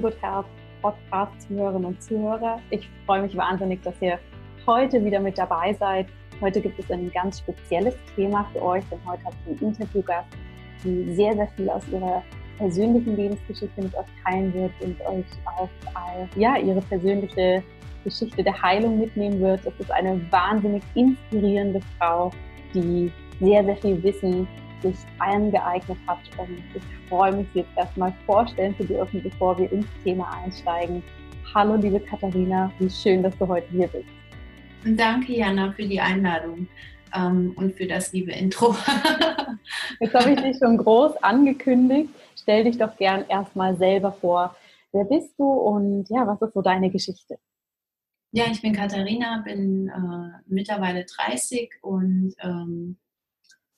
Feeling Good Health Podcast Zuhörerinnen und Zuhörer. Ich freue mich wahnsinnig, dass ihr heute wieder mit dabei seid. Heute gibt es ein ganz spezielles Thema für euch, denn heute habe ich einen Interviewgast, die sehr, sehr viel aus ihrer persönlichen Lebensgeschichte mit euch teilen wird und euch auf ja, ihre persönliche Geschichte der Heilung mitnehmen wird. Es ist eine wahnsinnig inspirierende Frau, die sehr, sehr viel Wissen sich angeeignet hat. Und ich freue mich, sie jetzt erstmal vorstellen zu dürfen, bevor wir ins Thema einsteigen. Hallo, liebe Katharina, wie schön, dass du heute hier bist. Danke, Jana, für die Einladung ähm, und für das liebe Intro. jetzt habe ich dich schon groß angekündigt. Stell dich doch gern erstmal selber vor. Wer bist du und ja, was ist so deine Geschichte? Ja, ich bin Katharina, bin äh, mittlerweile 30 und ähm,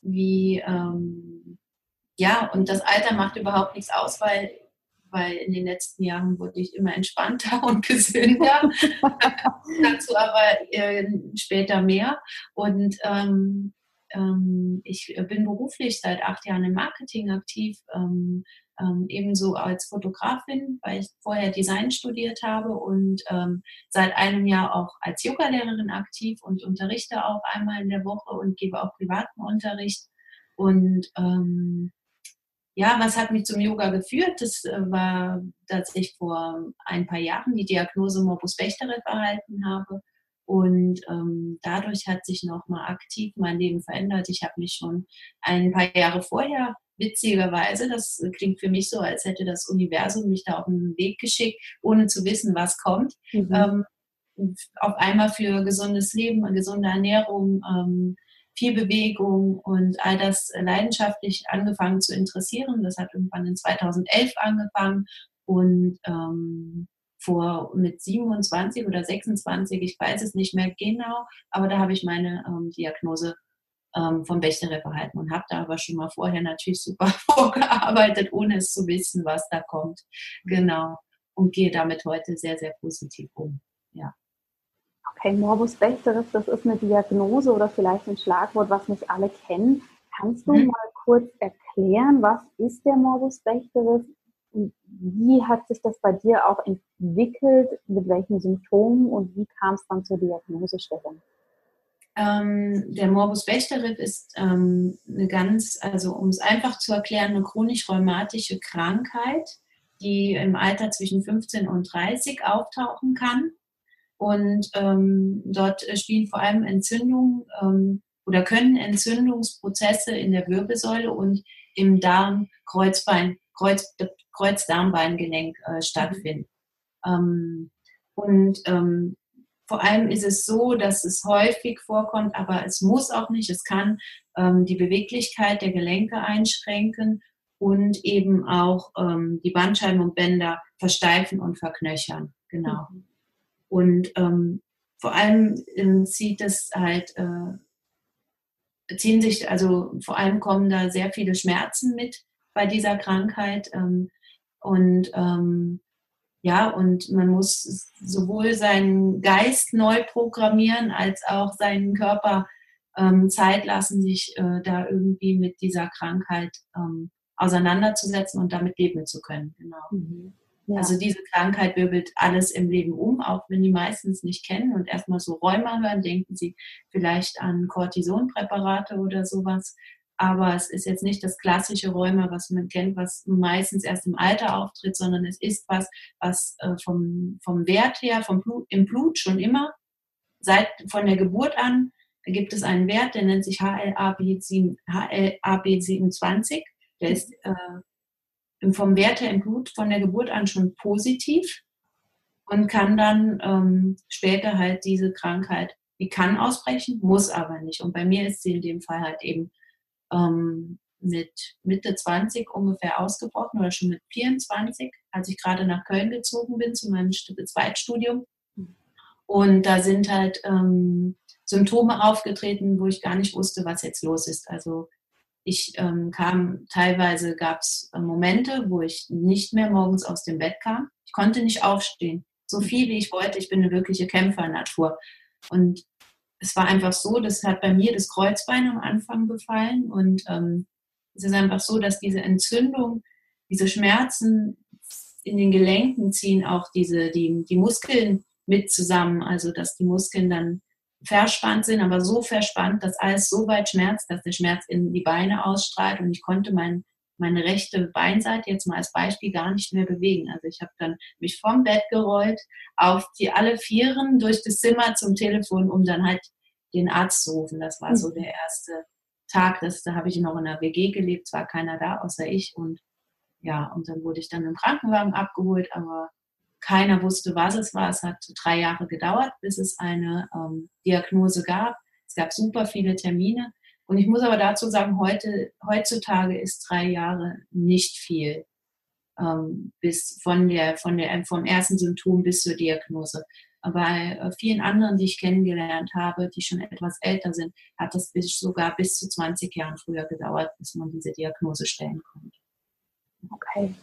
wie, ähm, ja, und das Alter macht überhaupt nichts aus, weil, weil in den letzten Jahren wurde ich immer entspannter und gesünder. Dazu aber äh, später mehr. Und ähm, ähm, ich bin beruflich seit acht Jahren im Marketing aktiv, ähm, ebenso als Fotografin, weil ich vorher Design studiert habe und ähm, seit einem Jahr auch als Yoga-Lehrerin aktiv und unterrichte auch einmal in der Woche und gebe auch privaten Unterricht. Und ähm, ja, was hat mich zum Yoga geführt? Das äh, war, dass ich vor ein paar Jahren die Diagnose Morbus Bechterew erhalten habe. Und ähm, dadurch hat sich nochmal aktiv mein Leben verändert. Ich habe mich schon ein paar Jahre vorher witzigerweise, das klingt für mich so, als hätte das Universum mich da auf den Weg geschickt, ohne zu wissen, was kommt. Mhm. Ähm, auf einmal für gesundes Leben, gesunde Ernährung, ähm, viel Bewegung und all das leidenschaftlich angefangen zu interessieren. Das hat irgendwann in 2011 angefangen und ähm, vor mit 27 oder 26, ich weiß es nicht mehr genau, aber da habe ich meine ähm, Diagnose ähm, vom Bechterew erhalten und habe da aber schon mal vorher natürlich super vorgearbeitet, ohne es zu wissen, was da kommt. Genau. Und gehe damit heute sehr, sehr positiv um. Ja. Okay, Morbus Bechterew, das ist eine Diagnose oder vielleicht ein Schlagwort, was nicht alle kennen. Kannst du mhm. mal kurz erklären, was ist der Morbus Bechterew? Wie hat sich das bei dir auch entwickelt? Mit welchen Symptomen und wie kam es dann zur Diagnosestellung? Ähm, der Morbus Bechterew ist ähm, eine ganz, also um es einfach zu erklären, eine chronisch-rheumatische Krankheit, die im Alter zwischen 15 und 30 auftauchen kann. Und ähm, dort spielen vor allem Entzündungen ähm, oder können Entzündungsprozesse in der Wirbelsäule und im Darm, Kreuzbein, Kreuz, Kreuzdarmbeingelenk äh, stattfinden. Mhm. und ähm, vor allem ist es so, dass es häufig vorkommt, aber es muss auch nicht. Es kann ähm, die Beweglichkeit der Gelenke einschränken und eben auch ähm, die Bandscheiben und Bänder versteifen und verknöchern. Genau. Mhm. Und ähm, vor allem ähm, zieht es halt, äh, ziehen sich, also vor allem kommen da sehr viele Schmerzen mit bei dieser Krankheit. Ähm, und ähm, ja, und man muss sowohl seinen Geist neu programmieren, als auch seinen Körper ähm, Zeit lassen, sich äh, da irgendwie mit dieser Krankheit ähm, auseinanderzusetzen und damit leben zu können. Genau. Mhm. Ja. Also diese Krankheit wirbelt alles im Leben um, auch wenn die meistens nicht kennen und erstmal so Rheuma hören, denken sie vielleicht an Cortisonpräparate oder sowas aber es ist jetzt nicht das klassische Rheuma, was man kennt, was meistens erst im Alter auftritt, sondern es ist was, was äh, vom, vom Wert her, vom Blut, im Blut schon immer, seit von der Geburt an, gibt es einen Wert, der nennt sich HLA-B27, der ist äh, vom Wert her im Blut von der Geburt an schon positiv und kann dann ähm, später halt diese Krankheit, die kann ausbrechen, muss aber nicht. Und bei mir ist sie in dem Fall halt eben ähm, mit Mitte 20 ungefähr ausgebrochen oder schon mit 24, als ich gerade nach Köln gezogen bin zu meinem Zweitstudium. Und da sind halt ähm, Symptome aufgetreten, wo ich gar nicht wusste, was jetzt los ist. Also ich ähm, kam, teilweise gab es äh, Momente, wo ich nicht mehr morgens aus dem Bett kam. Ich konnte nicht aufstehen. So viel wie ich wollte. Ich bin eine wirkliche Kämpfernatur. Und es war einfach so, das hat bei mir das Kreuzbein am Anfang befallen und ähm, es ist einfach so, dass diese Entzündung, diese Schmerzen in den Gelenken ziehen auch diese, die, die Muskeln mit zusammen, also dass die Muskeln dann verspannt sind, aber so verspannt, dass alles so weit schmerzt, dass der Schmerz in die Beine ausstrahlt und ich konnte mein, meine rechte Beinseite jetzt mal als Beispiel gar nicht mehr bewegen. Also ich habe dann mich vom Bett gerollt, auf die alle Vieren durch das Zimmer zum Telefon, um dann halt den Arzt zu rufen. Das war so mhm. der erste Tag, das, da habe ich noch in einer WG gelebt, es war keiner da außer ich und ja, und dann wurde ich dann im Krankenwagen abgeholt, aber keiner wusste, was es war. Es hat drei Jahre gedauert, bis es eine ähm, Diagnose gab. Es gab super viele Termine. Und ich muss aber dazu sagen, heute, heutzutage ist drei Jahre nicht viel. Ähm, bis von der, von der, vom ersten Symptom bis zur Diagnose. Bei vielen anderen, die ich kennengelernt habe, die schon etwas älter sind, hat es bis, sogar bis zu 20 Jahren früher gedauert, bis man diese Diagnose stellen konnte. Okay.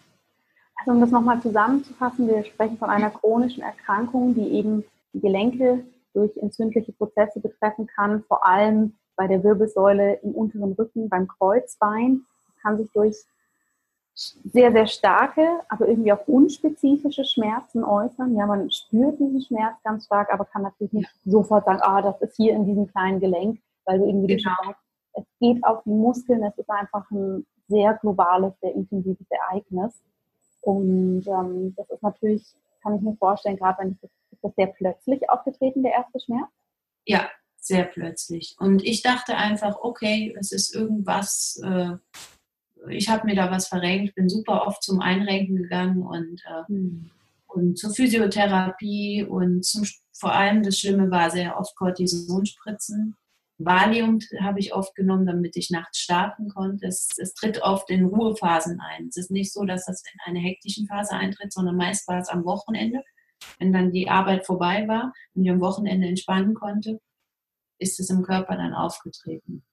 Also um das nochmal zusammenzufassen, wir sprechen von einer chronischen Erkrankung, die eben die Gelenke durch entzündliche Prozesse betreffen kann, vor allem bei der Wirbelsäule im unteren Rücken, beim Kreuzbein. Das kann sich durch sehr, sehr starke, aber irgendwie auch unspezifische Schmerzen äußern. Ja, man spürt diesen Schmerz ganz stark, aber kann natürlich nicht sofort sagen, ah, das ist hier in diesem kleinen Gelenk, weil du irgendwie genau. sagst, es geht auf die Muskeln, es ist einfach ein sehr globales, sehr intensives Ereignis. Und ähm, das ist natürlich, kann ich mir vorstellen, gerade wenn das, ist das sehr plötzlich aufgetreten, der erste Schmerz? Ja, sehr plötzlich. Und ich dachte einfach, okay, es ist irgendwas, äh, ich habe mir da was verrenkt, bin super oft zum Einrenken gegangen und, äh, mhm. und zur Physiotherapie und zum, vor allem das Schlimme war sehr oft Cortisonspritzen. Valium habe ich oft genommen, damit ich nachts starten konnte. Es, es, tritt oft in Ruhephasen ein. Es ist nicht so, dass das in einer hektischen Phase eintritt, sondern meist war es am Wochenende. Wenn dann die Arbeit vorbei war und ich am Wochenende entspannen konnte, ist es im Körper dann aufgetreten.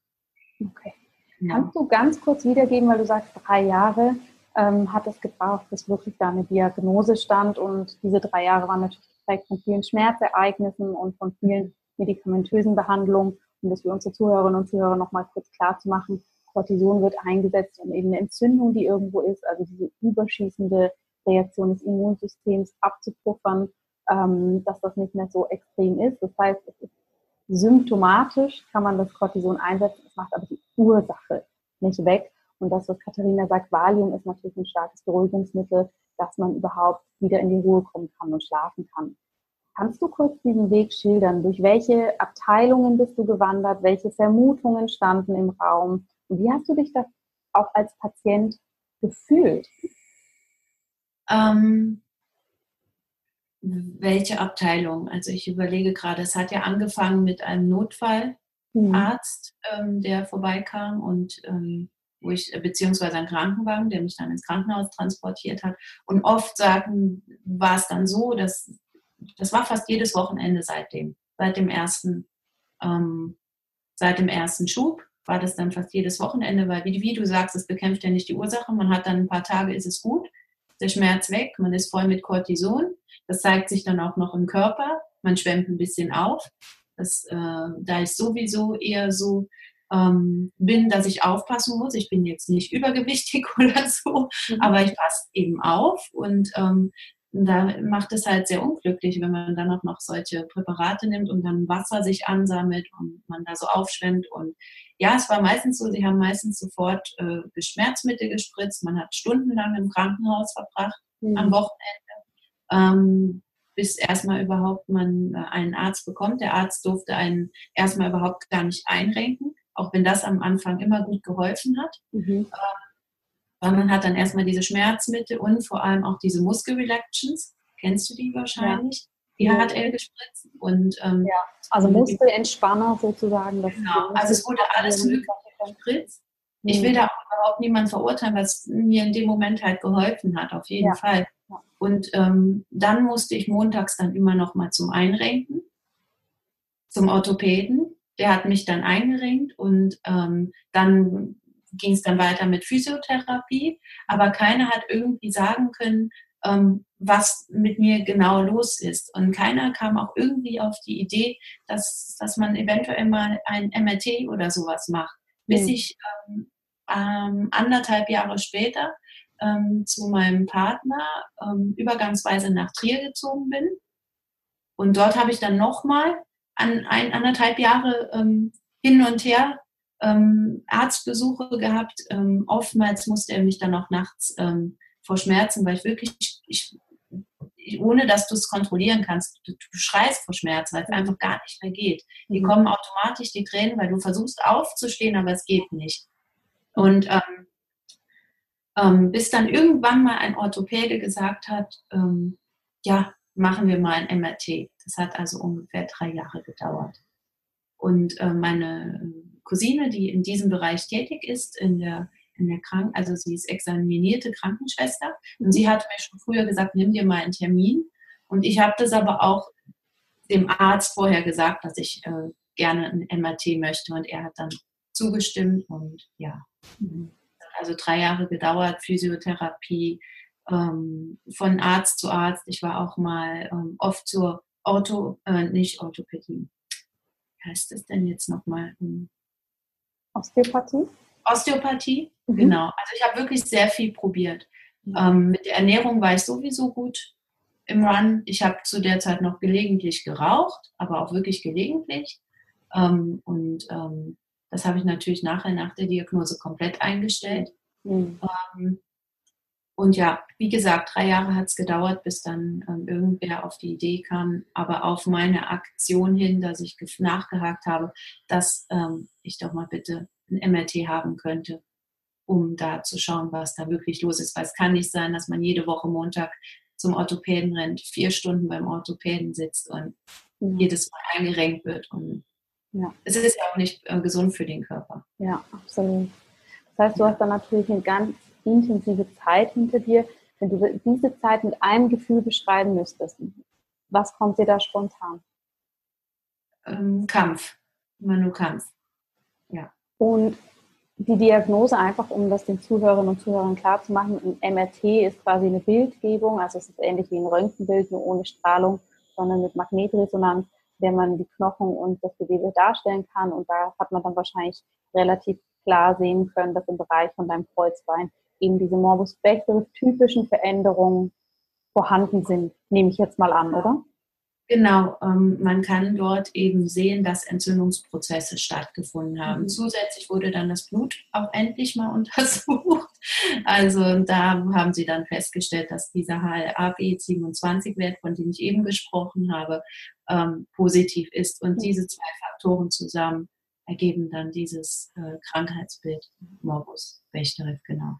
Okay. Ja. Kannst du ganz kurz wiedergeben, weil du sagst, drei Jahre ähm, hat es gebraucht, bis wirklich da eine Diagnose stand und diese drei Jahre waren natürlich geprägt von vielen Schmerzereignissen und von vielen medikamentösen Behandlungen um das für unsere Zuhörerinnen und Zuhörer nochmal kurz klar zu machen, Cortison wird eingesetzt, um eben eine Entzündung, die irgendwo ist, also diese überschießende Reaktion des Immunsystems abzupuffern, ähm, dass das nicht mehr so extrem ist. Das heißt, es ist symptomatisch, kann man das Cortison einsetzen, es macht aber die Ursache nicht weg. Und das, was Katharina sagt, Valium ist natürlich ein starkes Beruhigungsmittel, dass man überhaupt wieder in die Ruhe kommen kann und schlafen kann. Kannst du kurz diesen Weg schildern? Durch welche Abteilungen bist du gewandert? Welche Vermutungen standen im Raum? Und wie hast du dich da auch als Patient gefühlt? Ähm, welche Abteilung? Also ich überlege gerade, es hat ja angefangen mit einem Notfallarzt, mhm. ähm, der vorbeikam und ähm, wo ich, beziehungsweise ein Krankenwagen, der mich dann ins Krankenhaus transportiert hat. Und oft sagen, war es dann so, dass das war fast jedes Wochenende seitdem, seit dem ersten, ähm, seit dem ersten Schub war das dann fast jedes Wochenende, weil wie, wie du sagst, es bekämpft ja nicht die Ursache. Man hat dann ein paar Tage, ist es gut, der Schmerz weg, man ist voll mit Cortison. Das zeigt sich dann auch noch im Körper. Man schwemmt ein bisschen auf. Das, äh, da ich sowieso eher so ähm, bin, dass ich aufpassen muss. Ich bin jetzt nicht übergewichtig oder so, mhm. aber ich passe eben auf und ähm, da macht es halt sehr unglücklich, wenn man dann auch noch solche Präparate nimmt und dann Wasser sich ansammelt und man da so aufschwemmt. Und ja, es war meistens so, sie haben meistens sofort äh, Schmerzmittel gespritzt. Man hat stundenlang im Krankenhaus verbracht mhm. am Wochenende, ähm, bis erstmal überhaupt man äh, einen Arzt bekommt. Der Arzt durfte einen erstmal überhaupt gar nicht einrenken, auch wenn das am Anfang immer gut geholfen hat. Mhm. Ähm, sondern hat dann erstmal diese Schmerzmittel und vor allem auch diese Muskelrelaxtions. Kennst du die wahrscheinlich? Ja. Die hat er gespritzt. Und, ähm, ja. Also Muskelentspanner sozusagen. genau. Also es wurde alles Mögliche gespritzt. Ich will mhm. da auch überhaupt niemanden verurteilen, was mir in dem Moment halt geholfen hat, auf jeden ja. Fall. Und ähm, dann musste ich montags dann immer noch mal zum Einrenken, zum Orthopäden. Der hat mich dann eingerenkt und ähm, dann ging es dann weiter mit Physiotherapie, aber keiner hat irgendwie sagen können, ähm, was mit mir genau los ist. Und keiner kam auch irgendwie auf die Idee, dass, dass man eventuell mal ein MRT oder sowas macht. Bis mhm. ich ähm, ähm, anderthalb Jahre später ähm, zu meinem Partner ähm, übergangsweise nach Trier gezogen bin. Und dort habe ich dann nochmal an ein, anderthalb Jahre ähm, hin und her ähm, Arztbesuche gehabt. Ähm, oftmals musste er mich dann auch nachts ähm, vor Schmerzen, weil ich wirklich, ich, ich, ohne dass du es kontrollieren kannst, du, du, schreist vor Schmerzen, weil es einfach gar nicht mehr geht. Die mhm. kommen automatisch, die Tränen, weil du versuchst aufzustehen, aber es geht nicht. Und ähm, ähm, bis dann irgendwann mal ein Orthopäde gesagt hat, ähm, ja, machen wir mal ein MRT. Das hat also ungefähr drei Jahre gedauert. Und äh, meine Cousine, die in diesem Bereich tätig ist, in der, in der Krank also sie ist examinierte Krankenschwester und sie hat mir schon früher gesagt, nimm dir mal einen Termin. Und ich habe das aber auch dem Arzt vorher gesagt, dass ich äh, gerne ein MRT möchte und er hat dann zugestimmt und ja. Mhm. Also drei Jahre gedauert, Physiotherapie, ähm, von Arzt zu Arzt. Ich war auch mal ähm, oft zur Ortho, äh, nicht Orthopädie. Wie heißt das denn jetzt nochmal? Hm. Osteopathie? Osteopathie, mhm. genau. Also ich habe wirklich sehr viel probiert. Mhm. Ähm, mit der Ernährung war ich sowieso gut im Run. Ich habe zu der Zeit noch gelegentlich geraucht, aber auch wirklich gelegentlich. Ähm, und ähm, das habe ich natürlich nachher nach der Diagnose komplett eingestellt. Mhm. Ähm, und ja, wie gesagt, drei Jahre hat es gedauert, bis dann ähm, irgendwer auf die Idee kam, aber auf meine Aktion hin, dass ich nachgehakt habe, dass ähm, ich doch mal bitte ein MRT haben könnte, um da zu schauen, was da wirklich los ist. Weil es kann nicht sein, dass man jede Woche Montag zum Orthopäden rennt, vier Stunden beim Orthopäden sitzt und ja. jedes Mal eingerenkt wird. Und ja. es ist ja auch nicht äh, gesund für den Körper. Ja, absolut. Das heißt, du hast dann natürlich eine ganz intensive Zeit hinter dir. Wenn du diese Zeit mit einem Gefühl beschreiben müsstest, was kommt dir da spontan? Ähm, Kampf. Immer nur Kampf. Ja. Und die Diagnose, einfach um das den Zuhörerinnen und Zuhörern klar zu machen, ein MRT ist quasi eine Bildgebung, also es ist ähnlich wie ein Röntgenbild, nur ohne Strahlung, sondern mit Magnetresonanz, der man die Knochen und das Gewebe darstellen kann. Und da hat man dann wahrscheinlich relativ klar sehen können, dass im Bereich von deinem Kreuzbein eben diese Morbus Bechterew typischen Veränderungen vorhanden sind, nehme ich jetzt mal an, oder? Genau, ähm, man kann dort eben sehen, dass Entzündungsprozesse stattgefunden haben. Mhm. Zusätzlich wurde dann das Blut auch endlich mal untersucht. Also da haben sie dann festgestellt, dass dieser HLA-B27-Wert, von dem ich eben gesprochen habe, ähm, positiv ist. Und mhm. diese zwei Faktoren zusammen ergeben dann dieses äh, Krankheitsbild Morbus Bechterew, genau.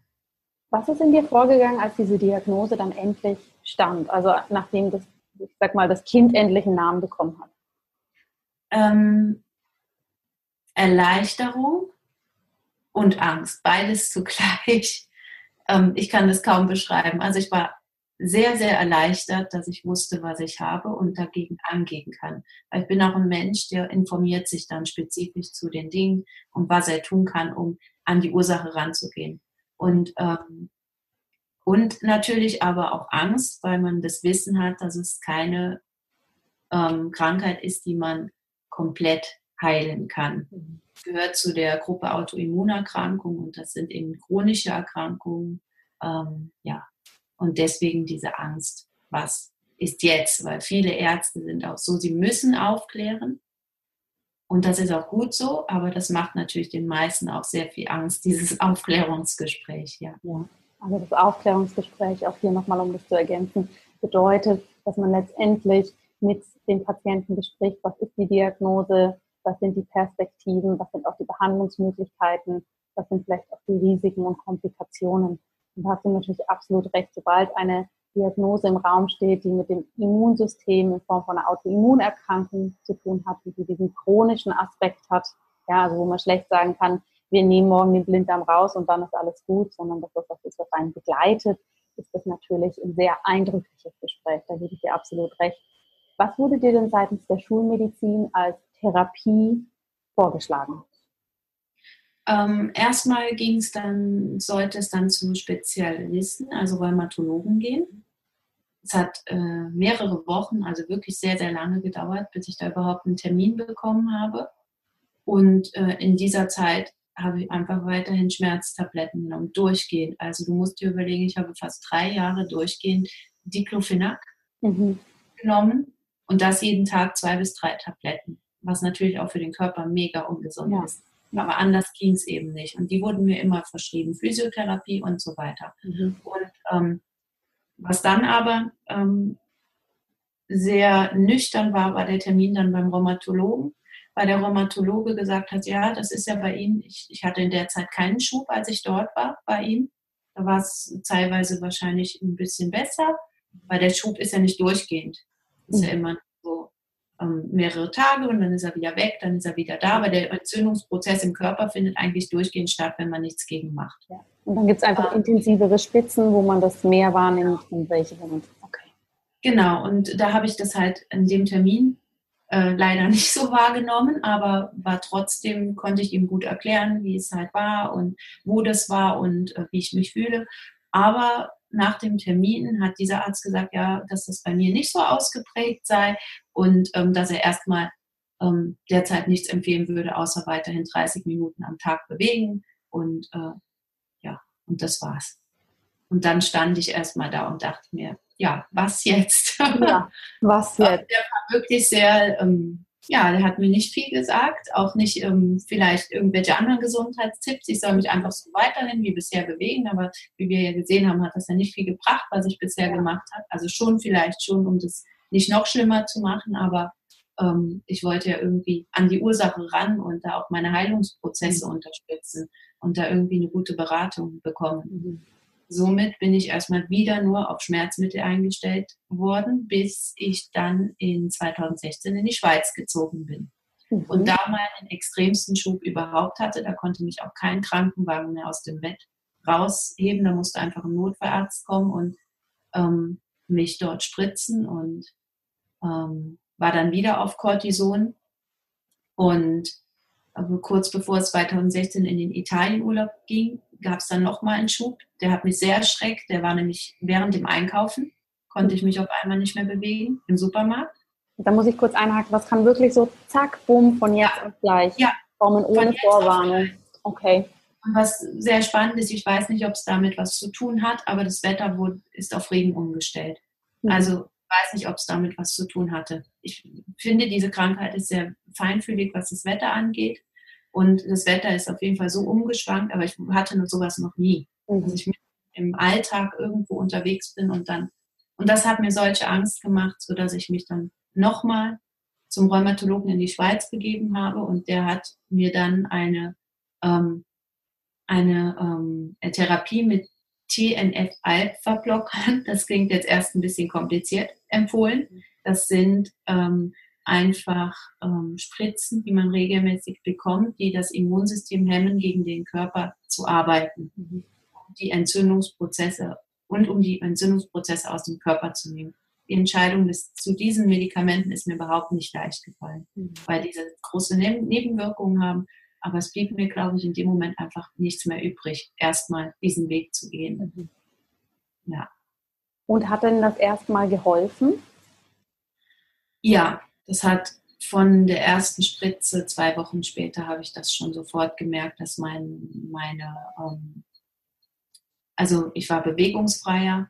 Was ist in dir vorgegangen, als diese Diagnose dann endlich stand? Also nachdem das, ich sag mal, das Kind endlich einen Namen bekommen hat? Ähm, Erleichterung und Angst, beides zugleich. Ähm, ich kann das kaum beschreiben. Also ich war sehr, sehr erleichtert, dass ich wusste, was ich habe und dagegen angehen kann. Weil ich bin auch ein Mensch, der informiert sich dann spezifisch zu den Dingen und was er tun kann, um an die Ursache ranzugehen. Und, ähm, und natürlich aber auch Angst, weil man das Wissen hat, dass es keine ähm, Krankheit ist, die man komplett heilen kann. Mhm. Gehört zu der Gruppe Autoimmunerkrankungen und das sind eben chronische Erkrankungen. Ähm, ja, und deswegen diese Angst, was ist jetzt? Weil viele Ärzte sind auch so, sie müssen aufklären. Und das ist auch gut so, aber das macht natürlich den meisten auch sehr viel Angst, dieses Aufklärungsgespräch, ja. ja. Also das Aufklärungsgespräch, auch hier nochmal, um das zu ergänzen, bedeutet, dass man letztendlich mit dem Patienten bespricht, was ist die Diagnose, was sind die Perspektiven, was sind auch die Behandlungsmöglichkeiten, was sind vielleicht auch die Risiken und Komplikationen. Und da hast du natürlich absolut recht, sobald eine Diagnose im Raum steht, die mit dem Immunsystem in Form von einer Autoimmunerkrankung zu tun hat, die diesen chronischen Aspekt hat, ja, also wo man schlecht sagen kann, wir nehmen morgen den Blinddarm raus und dann ist alles gut, sondern dass das was ist, was einen begleitet, ist das natürlich ein sehr eindrückliches Gespräch. Da gebe ich dir absolut recht. Was wurde dir denn seitens der Schulmedizin als Therapie vorgeschlagen? Ähm, erstmal ging es dann, sollte es dann zu Spezialisten, also Rheumatologen gehen. Es hat äh, mehrere Wochen, also wirklich sehr, sehr lange gedauert, bis ich da überhaupt einen Termin bekommen habe. Und äh, in dieser Zeit habe ich einfach weiterhin Schmerztabletten genommen, durchgehend. Also du musst dir überlegen, ich habe fast drei Jahre durchgehend Diclofenac mhm. genommen und das jeden Tag zwei bis drei Tabletten, was natürlich auch für den Körper mega ungesund ja. ist. Aber anders ging es eben nicht. Und die wurden mir immer verschrieben, Physiotherapie und so weiter. Mhm. Und ähm, was dann aber ähm, sehr nüchtern war, war der Termin dann beim Rheumatologen, weil der Rheumatologe gesagt hat, ja, das ist ja bei Ihnen, ich, ich hatte in der Zeit keinen Schub, als ich dort war bei ihm. Da war es teilweise wahrscheinlich ein bisschen besser, weil der Schub ist ja nicht durchgehend. Ist ja mhm. immer so ähm, mehrere Tage und dann ist er wieder weg, dann ist er wieder da, weil der Entzündungsprozess im Körper findet eigentlich durchgehend statt, wenn man nichts gegen macht. Ja. Und dann gibt es einfach ähm, intensivere Spitzen, wo man das mehr wahrnimmt und welche, wo man okay. Genau, und da habe ich das halt in dem Termin äh, leider nicht so wahrgenommen, aber war trotzdem, konnte ich ihm gut erklären, wie es halt war und wo das war und äh, wie ich mich fühle. Aber nach dem Termin hat dieser Arzt gesagt, ja, dass das bei mir nicht so ausgeprägt sei und ähm, dass er erstmal ähm, derzeit nichts empfehlen würde, außer weiterhin 30 Minuten am Tag bewegen. Und äh, ja, und das war's. Und dann stand ich erstmal da und dachte mir, ja, was jetzt? Ja, was jetzt? der war wirklich sehr, ähm, ja, der hat mir nicht viel gesagt, auch nicht ähm, vielleicht irgendwelche anderen Gesundheitstipps. Ich soll mich einfach so weiterhin wie bisher bewegen, aber wie wir ja gesehen haben, hat das ja nicht viel gebracht, was ich bisher ja. gemacht habe. Also schon vielleicht schon, um das nicht noch schlimmer zu machen, aber ähm, ich wollte ja irgendwie an die Ursache ran und da auch meine Heilungsprozesse mhm. unterstützen und da irgendwie eine gute Beratung bekommen. Mhm. Somit bin ich erstmal wieder nur auf Schmerzmittel eingestellt worden, bis ich dann in 2016 in die Schweiz gezogen bin. Mhm. Und da meinen extremsten Schub überhaupt hatte, da konnte mich auch kein Krankenwagen mehr aus dem Bett rausheben. Da musste einfach ein Notfallarzt kommen und ähm, mich dort spritzen und ähm, war dann wieder auf Cortison. Und aber kurz bevor es 2016 in den Italienurlaub ging, gab es dann nochmal einen Schub. Der hat mich sehr erschreckt. Der war nämlich während dem Einkaufen, konnte ich mich auf einmal nicht mehr bewegen im Supermarkt. Da muss ich kurz einhaken, was kann wirklich so zack, bumm, von jetzt auf gleich ja. kommen ohne Vorwarnung. Okay. Und was sehr spannend ist, ich weiß nicht, ob es damit was zu tun hat, aber das Wetter wurde, ist auf Regen umgestellt. Mhm. Also ich weiß nicht, ob es damit was zu tun hatte. Ich finde, diese Krankheit ist sehr feinfühlig, was das Wetter angeht. Und das Wetter ist auf jeden Fall so umgeschwankt, aber ich hatte sowas noch nie. Mhm. Dass ich im Alltag irgendwo unterwegs bin und dann, und das hat mir solche Angst gemacht, sodass ich mich dann nochmal zum Rheumatologen in die Schweiz begeben habe und der hat mir dann eine, ähm, eine ähm, Therapie mit TNF-Alpha-Blockern, das klingt jetzt erst ein bisschen kompliziert, empfohlen. Mhm. Das sind ähm, einfach ähm, Spritzen, die man regelmäßig bekommt, die das Immunsystem hemmen, gegen den Körper zu arbeiten, mhm. um die Entzündungsprozesse und um die Entzündungsprozesse aus dem Körper zu nehmen. Die Entscheidung des, zu diesen Medikamenten ist mir überhaupt nicht leicht gefallen, mhm. weil diese große Nebenwirkungen haben. Aber es blieb mir, glaube ich, in dem Moment einfach nichts mehr übrig, erstmal diesen Weg zu gehen. Mhm. Ja. Und hat denn das erstmal geholfen? Ja, das hat von der ersten Spritze, zwei Wochen später, habe ich das schon sofort gemerkt, dass mein, meine, ähm, also ich war bewegungsfreier.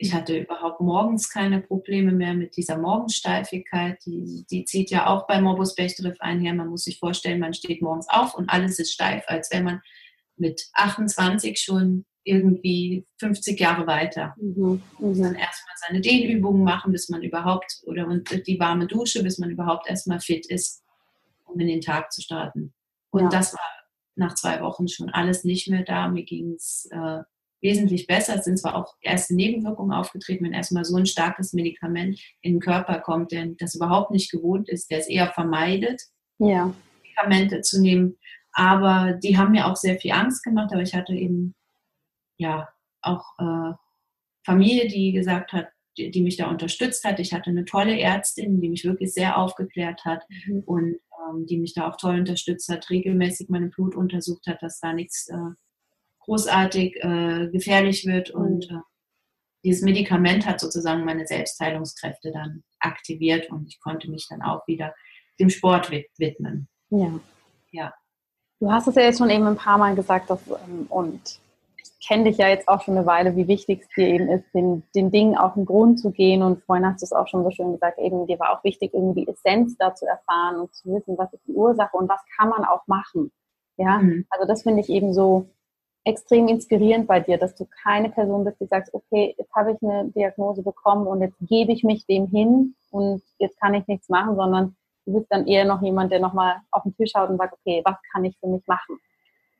Ich hatte überhaupt morgens keine Probleme mehr mit dieser Morgensteifigkeit. Die, die zieht ja auch bei Morbus Bechterew einher. Man muss sich vorstellen, man steht morgens auf und alles ist steif, als wenn man mit 28 schon irgendwie 50 Jahre weiter. Mhm. Mhm. Dann erstmal seine Dehnübungen machen, bis man überhaupt, oder und die warme Dusche, bis man überhaupt erstmal fit ist, um in den Tag zu starten. Und ja. das war nach zwei Wochen schon alles nicht mehr da. Mir ging es äh, wesentlich besser. Es sind zwar auch erste Nebenwirkungen aufgetreten, wenn erstmal so ein starkes Medikament in den Körper kommt, der das überhaupt nicht gewohnt ist, der es eher vermeidet, ja. Medikamente zu nehmen. Aber die haben mir auch sehr viel Angst gemacht, aber ich hatte eben ja auch äh, Familie, die gesagt hat, die, die, mich da unterstützt hat. Ich hatte eine tolle Ärztin, die mich wirklich sehr aufgeklärt hat mhm. und ähm, die mich da auch toll unterstützt hat, regelmäßig meine Blut untersucht hat, dass da nichts äh, großartig äh, gefährlich wird. Mhm. Und äh, dieses Medikament hat sozusagen meine Selbstheilungskräfte dann aktiviert und ich konnte mich dann auch wieder dem Sport widmen. Ja. Ja. Du hast es ja jetzt schon eben ein paar Mal gesagt, dass, ähm, und kenne dich ja jetzt auch schon eine Weile, wie wichtig es dir eben ist, den, den Dingen auf den Grund zu gehen. Und vorhin hast du es auch schon so schön gesagt, eben dir war auch wichtig, irgendwie die Essenz da zu erfahren und zu wissen, was ist die Ursache und was kann man auch machen. Ja, mhm. also das finde ich eben so extrem inspirierend bei dir, dass du keine Person bist, die sagst, okay, jetzt habe ich eine Diagnose bekommen und jetzt gebe ich mich dem hin und jetzt kann ich nichts machen, sondern du bist dann eher noch jemand, der nochmal auf den Tisch schaut und sagt, okay, was kann ich für mich machen?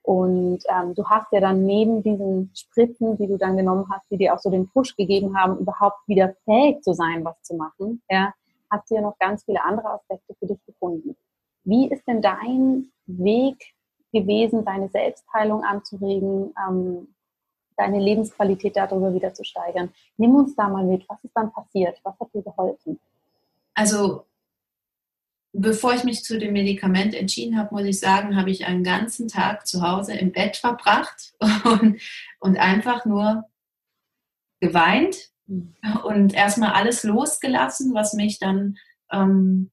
Und ähm, du hast ja dann neben diesen Spritzen, die du dann genommen hast, die dir auch so den Push gegeben haben, überhaupt wieder fähig zu sein, was zu machen, ja, hast du ja noch ganz viele andere Aspekte für dich gefunden. Wie ist denn dein Weg gewesen, deine Selbstheilung anzuregen, ähm, deine Lebensqualität darüber wieder zu steigern? Nimm uns da mal mit. Was ist dann passiert? Was hat dir geholfen? Also bevor ich mich zu dem Medikament entschieden habe, muss ich sagen, habe ich einen ganzen Tag zu Hause im Bett verbracht und, und einfach nur geweint und erstmal alles losgelassen, was mich dann ähm,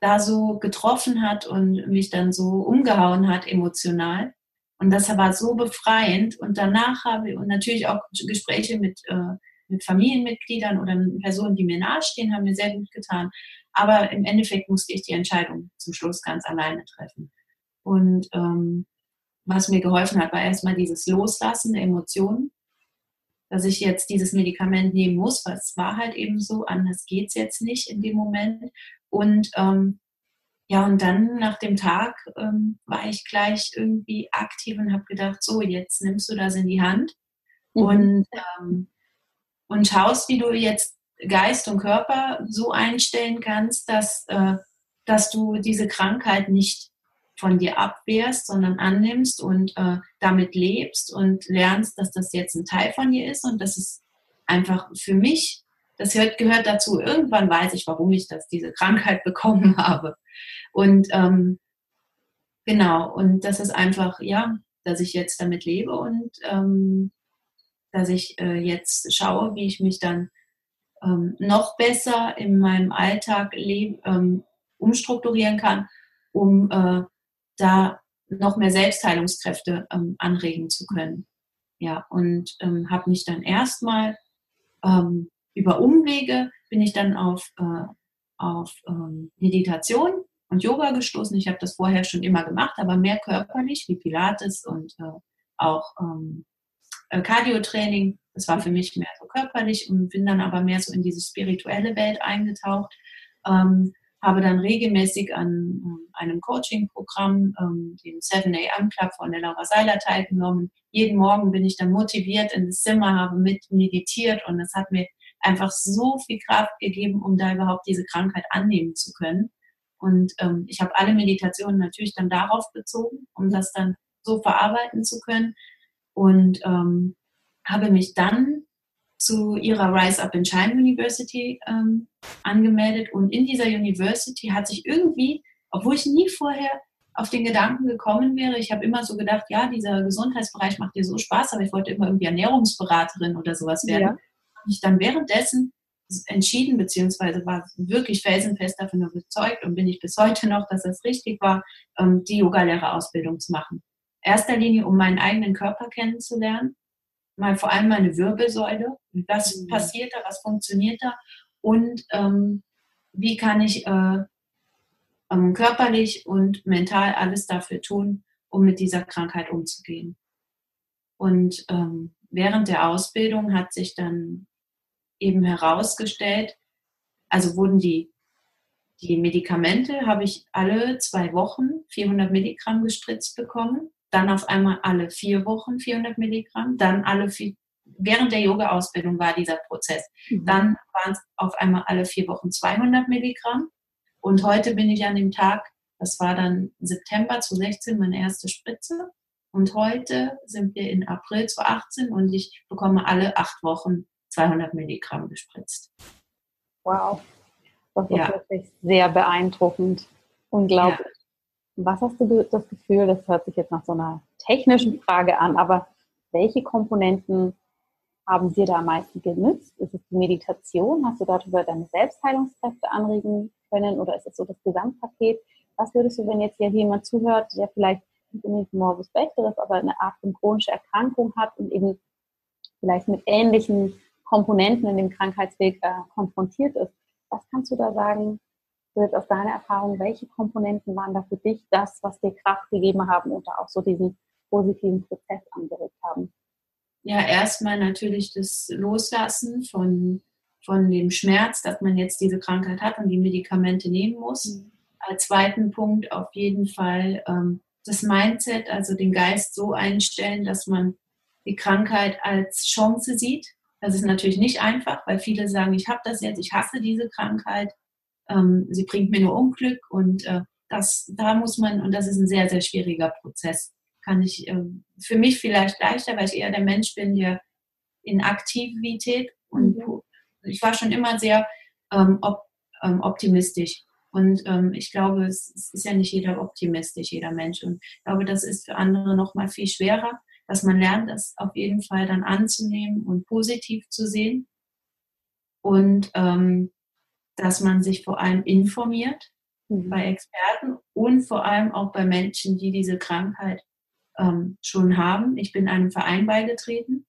da so getroffen hat und mich dann so umgehauen hat emotional. Und das war so befreiend. Und danach habe ich und natürlich auch Gespräche mit, äh, mit Familienmitgliedern oder Personen, die mir nahestehen, haben mir sehr gut getan. Aber im Endeffekt musste ich die Entscheidung zum Schluss ganz alleine treffen. Und ähm, was mir geholfen hat, war erstmal dieses Loslassen der Emotionen, dass ich jetzt dieses Medikament nehmen muss, weil es war halt eben so, anders geht es jetzt nicht in dem Moment. Und ähm, ja, und dann nach dem Tag ähm, war ich gleich irgendwie aktiv und habe gedacht, so, jetzt nimmst du das in die Hand mhm. und, ähm, und schaust, wie du jetzt Geist und Körper so einstellen kannst, dass, äh, dass du diese Krankheit nicht von dir abwehrst, sondern annimmst und äh, damit lebst und lernst, dass das jetzt ein Teil von dir ist und dass es einfach für mich, das gehört, gehört dazu. Irgendwann weiß ich, warum ich das, diese Krankheit bekommen habe. Und ähm, genau, und das ist einfach, ja, dass ich jetzt damit lebe und ähm, dass ich äh, jetzt schaue, wie ich mich dann ähm, noch besser in meinem Alltag ähm, umstrukturieren kann, um äh, da noch mehr Selbstheilungskräfte ähm, anregen zu können. Ja, und ähm, habe mich dann erstmal ähm, über Umwege bin ich dann auf, äh, auf ähm, Meditation und Yoga gestoßen. Ich habe das vorher schon immer gemacht, aber mehr körperlich wie Pilates und äh, auch ähm, äh, Cardio-Training. Das war für mich mehr so körperlich und bin dann aber mehr so in diese spirituelle Welt eingetaucht. Ähm, habe dann regelmäßig an ähm, einem Coaching-Programm, ähm, dem 7 AM Club von der Laura Seiler teilgenommen. Jeden Morgen bin ich dann motiviert in das Zimmer, habe mit meditiert und es hat mir einfach so viel Kraft gegeben, um da überhaupt diese Krankheit annehmen zu können. Und ähm, ich habe alle Meditationen natürlich dann darauf bezogen, um das dann so verarbeiten zu können und ähm, habe mich dann zu ihrer Rise Up and Shine University ähm, angemeldet und in dieser University hat sich irgendwie, obwohl ich nie vorher auf den Gedanken gekommen wäre, ich habe immer so gedacht, ja, dieser Gesundheitsbereich macht dir so Spaß, aber ich wollte immer irgendwie Ernährungsberaterin oder sowas werden. Ja. Und ich dann währenddessen entschieden, beziehungsweise war wirklich felsenfest davon überzeugt und bin ich bis heute noch, dass es richtig war, ähm, die Yogalehrerausbildung zu machen erster Linie, um meinen eigenen Körper kennenzulernen, mal vor allem meine Wirbelsäule, was mhm. passiert da, was funktioniert da? Und ähm, wie kann ich äh, ähm, körperlich und mental alles dafür tun, um mit dieser Krankheit umzugehen. Und ähm, während der Ausbildung hat sich dann eben herausgestellt, also wurden die, die Medikamente, habe ich alle zwei Wochen 400 Milligramm gespritzt bekommen dann auf einmal alle vier Wochen 400 Milligramm, dann alle vier, während der Yoga-Ausbildung war dieser Prozess. Mhm. Dann waren es auf einmal alle vier Wochen 200 Milligramm. Und heute bin ich an dem Tag, das war dann September 2016, meine erste Spritze. Und heute sind wir in April 2018 und ich bekomme alle acht Wochen 200 Milligramm gespritzt. Wow, das ist ja. wirklich sehr beeindruckend. Unglaublich. Ja. Was hast du das Gefühl, das hört sich jetzt nach so einer technischen Frage an, aber welche Komponenten haben dir da am meisten genützt? Ist es die Meditation? Hast du darüber deine Selbstheilungskräfte anregen können oder ist es so das Gesamtpaket? Was würdest du, wenn jetzt hier jemand zuhört, der vielleicht nicht unbedingt Morbus Bechterew, aber eine Art von chronische Erkrankung hat und eben vielleicht mit ähnlichen Komponenten in dem Krankheitsweg äh, konfrontiert ist. Was kannst du da sagen, so jetzt aus deiner Erfahrung, welche Komponenten waren da für dich das, was dir Kraft gegeben haben und da auch so diesen positiven Prozess angeregt haben? Ja, erstmal natürlich das Loslassen von, von dem Schmerz, dass man jetzt diese Krankheit hat und die Medikamente nehmen muss. Mhm. Als zweiten Punkt auf jeden Fall ähm, das Mindset, also den Geist so einstellen, dass man die Krankheit als Chance sieht. Das ist natürlich nicht einfach, weil viele sagen, ich habe das jetzt, ich hasse diese Krankheit, ähm, sie bringt mir nur Unglück und äh, das, da muss man, und das ist ein sehr, sehr schwieriger Prozess, kann ich äh, für mich vielleicht leichter, weil ich eher der Mensch bin, der in Aktivität und mhm. ich war schon immer sehr ähm, op, ähm, optimistisch. Und ähm, ich glaube, es, es, ist ja nicht jeder optimistisch, jeder Mensch. Und ich glaube, das ist für andere noch mal viel schwerer, dass man lernt, das auf jeden Fall dann anzunehmen und positiv zu sehen. Und ähm, dass man sich vor allem informiert mhm. bei Experten und vor allem auch bei Menschen, die diese Krankheit ähm, schon haben. Ich bin einem Verein beigetreten,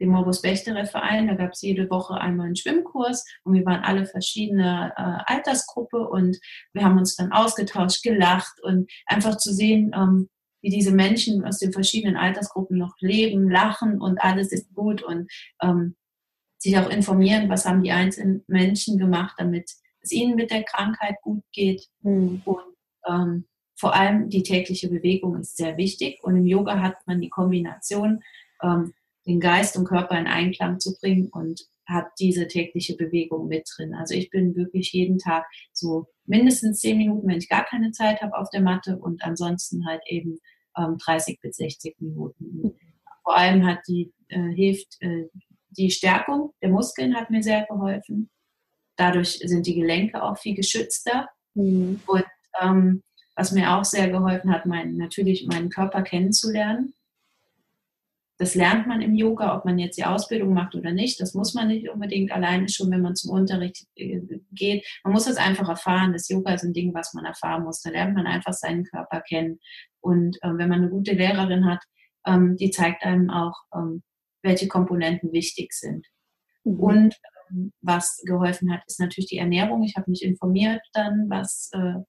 dem Morbus Bechterew Verein. Da gab es jede Woche einmal einen Schwimmkurs und wir waren alle verschiedene äh, Altersgruppe und wir haben uns dann ausgetauscht, gelacht und einfach zu sehen, ähm, wie diese Menschen aus den verschiedenen Altersgruppen noch leben, lachen und alles ist gut und ähm, sich auch informieren, was haben die einzelnen Menschen gemacht, damit es ihnen mit der Krankheit gut geht. Mhm. Und ähm, vor allem die tägliche Bewegung ist sehr wichtig. Und im Yoga hat man die Kombination, ähm, den Geist und Körper in Einklang zu bringen und hat diese tägliche Bewegung mit drin. Also ich bin wirklich jeden Tag so mindestens zehn Minuten, wenn ich gar keine Zeit habe, auf der Matte und ansonsten halt eben ähm, 30 bis 60 Minuten. Vor allem hat die äh, hilft äh, die Stärkung der Muskeln hat mir sehr geholfen. Dadurch sind die Gelenke auch viel geschützter. Mhm. Und ähm, was mir auch sehr geholfen hat, mein, natürlich meinen Körper kennenzulernen. Das lernt man im Yoga, ob man jetzt die Ausbildung macht oder nicht. Das muss man nicht unbedingt alleine schon, wenn man zum Unterricht äh, geht. Man muss es einfach erfahren. Das Yoga ist ein Ding, was man erfahren muss. Da lernt man einfach seinen Körper kennen. Und äh, wenn man eine gute Lehrerin hat, ähm, die zeigt einem auch, ähm, welche Komponenten wichtig sind. Mhm. Und ähm, was geholfen hat, ist natürlich die Ernährung. Ich habe mich informiert dann, was äh,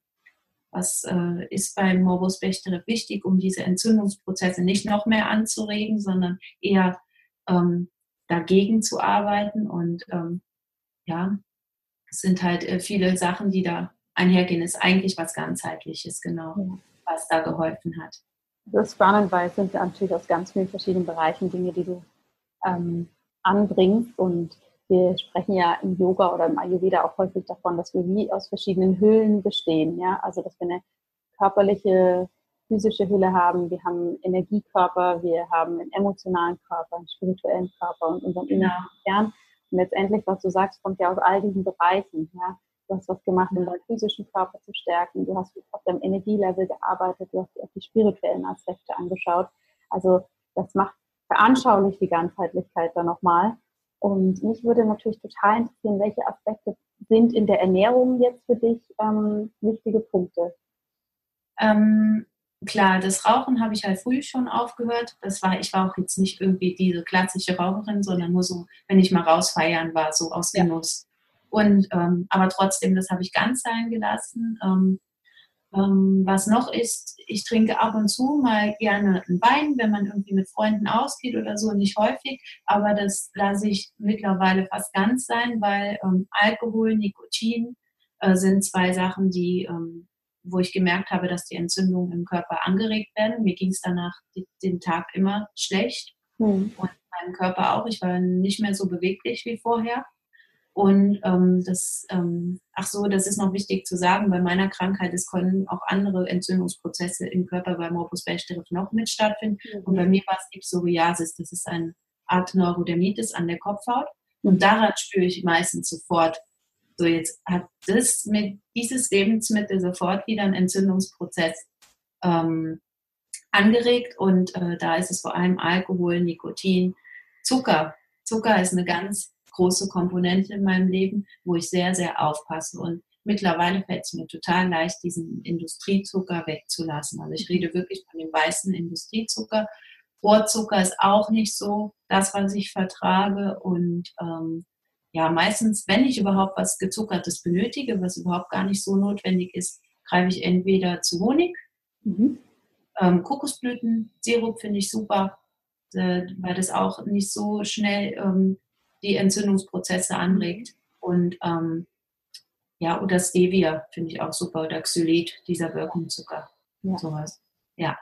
was äh, ist beim Morbus Bechterew wichtig, um diese Entzündungsprozesse nicht noch mehr anzuregen, sondern eher ähm, dagegen zu arbeiten. Und ähm, ja, es sind halt äh, viele Sachen, die da einhergehen. Es ist eigentlich was ganzheitliches, genau, ja. was da geholfen hat. Das ist spannend, weil es sind natürlich aus ganz vielen verschiedenen Bereichen Dinge, die du ähm, anbringst und wir sprechen ja im Yoga oder im Ayurveda auch häufig davon, dass wir wie aus verschiedenen Hüllen bestehen. Ja? Also, dass wir eine körperliche, physische Hülle haben, wir haben einen Energiekörper, wir haben einen emotionalen Körper, einen spirituellen Körper und unseren inneren Kern. Und letztendlich, was du sagst, kommt ja aus all diesen Bereichen. Ja? Du hast was gemacht, um deinen physischen Körper zu stärken. Du hast auf deinem Energielevel gearbeitet. Du hast dir auch die spirituellen Aspekte angeschaut. Also das macht veranschaulich die Ganzheitlichkeit dann nochmal. Und mich würde natürlich total interessieren, welche Aspekte sind in der Ernährung jetzt für dich ähm, wichtige Punkte? Ähm, klar, das Rauchen habe ich halt früh schon aufgehört. Das war, ich war auch jetzt nicht irgendwie diese klassische Raucherin, sondern nur so, wenn ich mal rausfeiern war, so aus Genuss. Ja. Und ähm, aber trotzdem, das habe ich ganz sein gelassen. Ähm, ähm, was noch ist, ich trinke ab und zu mal gerne einen Wein, wenn man irgendwie mit Freunden ausgeht oder so, nicht häufig, aber das lasse ich mittlerweile fast ganz sein, weil ähm, Alkohol, Nikotin äh, sind zwei Sachen, die, ähm, wo ich gemerkt habe, dass die Entzündungen im Körper angeregt werden. Mir ging es danach den Tag immer schlecht mhm. und meinem Körper auch. Ich war nicht mehr so beweglich wie vorher. Und ähm, das, ähm, ach so, das ist noch wichtig zu sagen, bei meiner Krankheit, es können auch andere Entzündungsprozesse im Körper bei Morbus Bechterew noch mit stattfinden. Mhm. Und bei mir war es die Psoriasis, das ist eine Art Neurodermitis an der Kopfhaut. Und daran spüre ich meistens sofort, so jetzt hat das mit dieses Lebensmittel sofort wieder einen Entzündungsprozess ähm, angeregt. Und äh, da ist es vor allem Alkohol, Nikotin, Zucker. Zucker ist eine ganz große Komponente in meinem Leben, wo ich sehr, sehr aufpasse. Und mittlerweile fällt es mir total leicht, diesen Industriezucker wegzulassen. Also ich rede wirklich von dem weißen Industriezucker. Rohrzucker ist auch nicht so das, was ich vertrage. Und ähm, ja, meistens, wenn ich überhaupt was Gezuckertes benötige, was überhaupt gar nicht so notwendig ist, greife ich entweder zu Honig, mhm. ähm, Kokosblüten, Sirup finde ich super, äh, weil das auch nicht so schnell ähm, die Entzündungsprozesse anregt. Und ähm, ja, oder Stevia finde ich auch super, oder Xylit, dieser Birkenzucker, ja. sowas. Ja.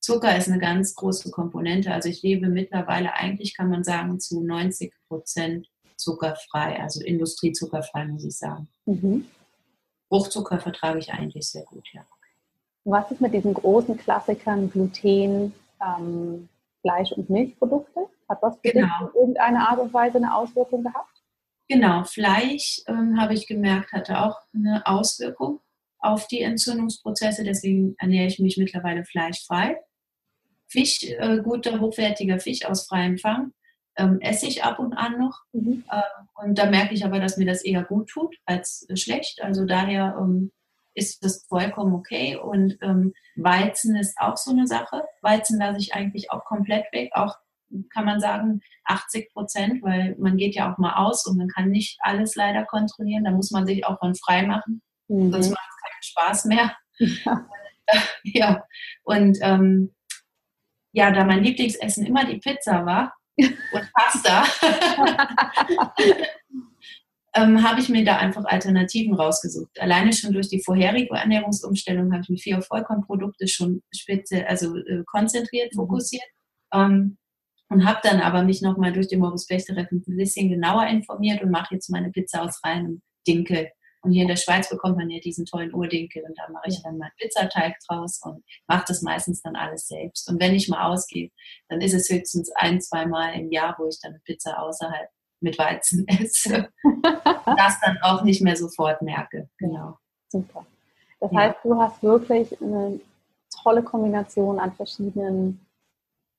Zucker ist eine ganz große Komponente. Also ich lebe mittlerweile eigentlich, kann man sagen, zu 90 Prozent zuckerfrei, also industriezuckerfrei, muss ich sagen. Mhm. Fruchtzucker vertrage ich eigentlich sehr gut, ja. Was ist mit diesen großen Klassikern Gluten, ähm, Fleisch- und Milchprodukte? Hat das für genau. dich in irgendeiner Art und Weise eine Auswirkung gehabt? Genau, Fleisch ähm, habe ich gemerkt, hatte auch eine Auswirkung auf die Entzündungsprozesse. Deswegen ernähre ich mich mittlerweile fleischfrei. Fisch, äh, guter, hochwertiger Fisch aus freiem Fang, ähm, esse ich ab und an noch. Mhm. Äh, und da merke ich aber, dass mir das eher gut tut als schlecht. Also daher ähm, ist das vollkommen okay. Und ähm, Weizen ist auch so eine Sache. Weizen lasse ich eigentlich auch komplett weg, auch kann man sagen 80 Prozent, weil man geht ja auch mal aus und man kann nicht alles leider kontrollieren. Da muss man sich auch von frei machen, mhm. sonst macht es keinen Spaß mehr. Ja, ja. und ähm, ja, da mein Lieblingsessen immer die Pizza war und Pasta, ähm, habe ich mir da einfach Alternativen rausgesucht. Alleine schon durch die vorherige Ernährungsumstellung habe ich mich viel auf Vollkornprodukte schon speziell, also äh, konzentriert, mhm. fokussiert. Ähm, und habe dann aber mich nochmal durch den Morbus Bechterew ein bisschen genauer informiert und mache jetzt meine Pizza aus reinem Dinkel. Und hier in der Schweiz bekommt man ja diesen tollen Urdinkel und da mache ich dann meinen Pizzateig draus und mache das meistens dann alles selbst. Und wenn ich mal ausgehe, dann ist es höchstens ein, zwei Mal im Jahr, wo ich dann Pizza außerhalb mit Weizen esse. das dann auch nicht mehr sofort merke. Genau. Super. Das ja. heißt, du hast wirklich eine tolle Kombination an verschiedenen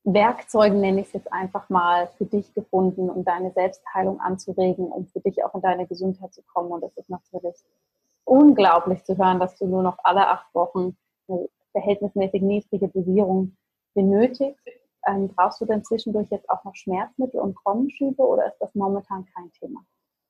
Werkzeugen, nenne ich es jetzt einfach mal, für dich gefunden, um deine Selbstheilung anzuregen, um für dich auch in deine Gesundheit zu kommen. Und das ist natürlich unglaublich zu hören, dass du nur noch alle acht Wochen eine verhältnismäßig niedrige Dosierung benötigst. Ähm, brauchst du denn zwischendurch jetzt auch noch Schmerzmittel und Kronenschübe oder ist das momentan kein Thema?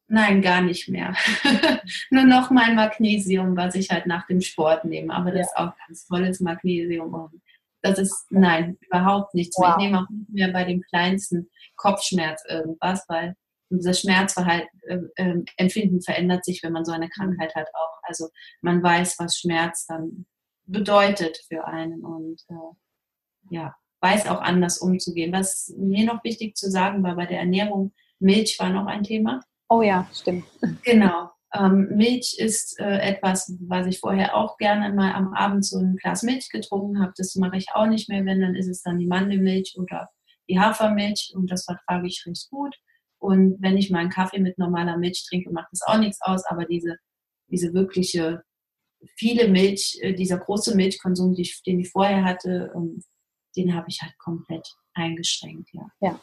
Nein, gar nicht mehr. Nur noch mein Magnesium, was ich halt nach dem Sport nehme. Aber das ja. ist auch ganz tolles Magnesium. Und das ist, nein, überhaupt nichts wow. Ich nehme auch nicht mehr bei dem kleinsten Kopfschmerz irgendwas, weil das Schmerzverhalten, äh, äh, Empfinden verändert sich, wenn man so eine Krankheit hat auch. Also man weiß, was Schmerz dann bedeutet für einen und äh, ja, weiß auch anders umzugehen. Was mir noch wichtig zu sagen war bei der Ernährung, Milch war noch ein Thema. Oh ja, stimmt. Genau. Ähm, Milch ist äh, etwas, was ich vorher auch gerne mal am Abend so ein Glas Milch getrunken habe. Das mache ich auch nicht mehr, wenn dann ist es dann die Mandelmilch oder die Hafermilch und das vertrage ich recht gut. Und wenn ich mal einen Kaffee mit normaler Milch trinke, macht das auch nichts aus. Aber diese, diese wirkliche viele Milch, äh, dieser große Milchkonsum, den ich vorher hatte, ähm, den habe ich halt komplett eingeschränkt. Ja. ja.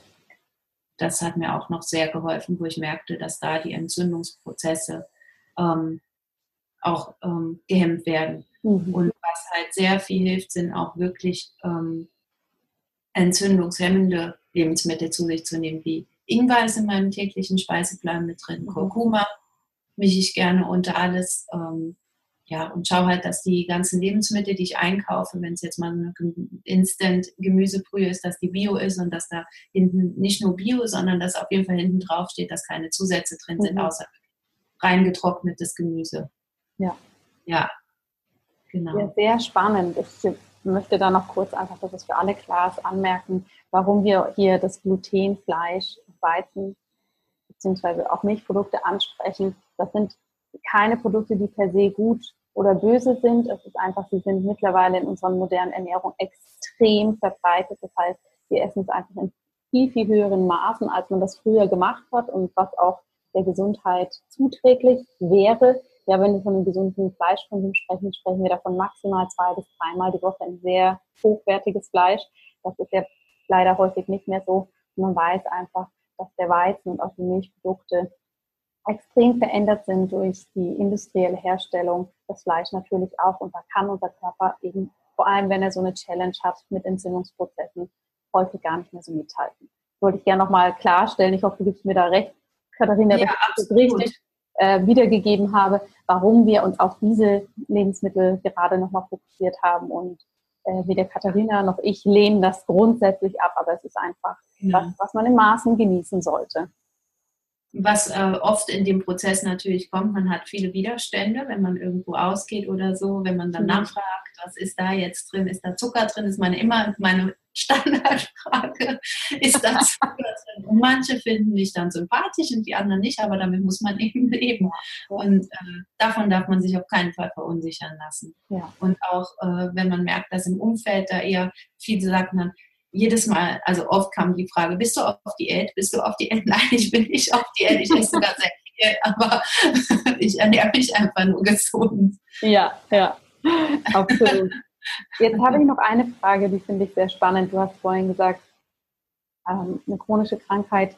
Das hat mir auch noch sehr geholfen, wo ich merkte, dass da die Entzündungsprozesse ähm, auch ähm, gehemmt werden. Mhm. Und was halt sehr viel hilft, sind auch wirklich ähm, entzündungshemmende Lebensmittel zu sich zu nehmen, wie Ingwer ist in meinem täglichen Speiseplan mit drin, mhm. Kurkuma mische ich gerne unter alles. Ähm, ja, und schaue halt, dass die ganzen Lebensmittel, die ich einkaufe, wenn es jetzt mal eine Instant-Gemüsebrühe ist, dass die Bio ist und dass da hinten nicht nur Bio, sondern dass auf jeden Fall hinten drauf steht, dass keine Zusätze drin mhm. sind, außer reingetrocknetes Gemüse. Ja. Ja, genau. Ja, sehr spannend. Ich möchte da noch kurz einfach, dass es für alle klar ist, anmerken, warum wir hier das Gluten, Fleisch, Weizen bzw. auch Milchprodukte ansprechen. Das sind keine Produkte, die per se gut oder böse sind. Es ist einfach, sie sind mittlerweile in unserer modernen Ernährung extrem verbreitet. Das heißt, wir essen es einfach in viel, viel höheren Maßen, als man das früher gemacht hat und was auch der Gesundheit zuträglich wäre. Ja, wenn wir von einem gesunden Fleischkonsum sprechen, sprechen wir davon maximal zwei bis dreimal die Woche ein sehr hochwertiges Fleisch. Das ist ja leider häufig nicht mehr so. Man weiß einfach, dass der Weizen und auch die Milchprodukte extrem verändert sind durch die industrielle Herstellung, das Fleisch natürlich auch. Und da kann unser Körper eben, vor allem wenn er so eine Challenge hat mit Entzündungsprozessen, häufig gar nicht mehr so mithalten. Wollte ich gerne nochmal klarstellen. Ich hoffe, du gibst mir da recht, Katharina, ja, das richtig äh, wiedergegeben habe, warum wir uns auf diese Lebensmittel gerade nochmal fokussiert haben. Und äh, weder Katharina noch ich lehnen das grundsätzlich ab, aber es ist einfach ja. was, was man in Maßen genießen sollte was äh, oft in dem Prozess natürlich kommt, man hat viele Widerstände, wenn man irgendwo ausgeht oder so, wenn man dann mhm. nachfragt, was ist da jetzt drin, ist da Zucker drin, ist meine immer meine Standardfrage, ist da Zucker drin? Und manche finden mich dann sympathisch und die anderen nicht, aber damit muss man eben leben. Und äh, davon darf man sich auf keinen Fall verunsichern lassen. Ja. Und auch äh, wenn man merkt, dass im Umfeld da eher viele sagen dann, jedes Mal, also oft kam die Frage, bist du auf Diät? Bist du auf Diät? Nein, ich bin nicht auf Diät. Ich esse sogar sehr viel, aber ich ernähre mich einfach nur gesund. Ja, ja, absolut. Jetzt habe ich noch eine Frage, die finde ich sehr spannend. Du hast vorhin gesagt, ähm, eine chronische Krankheit,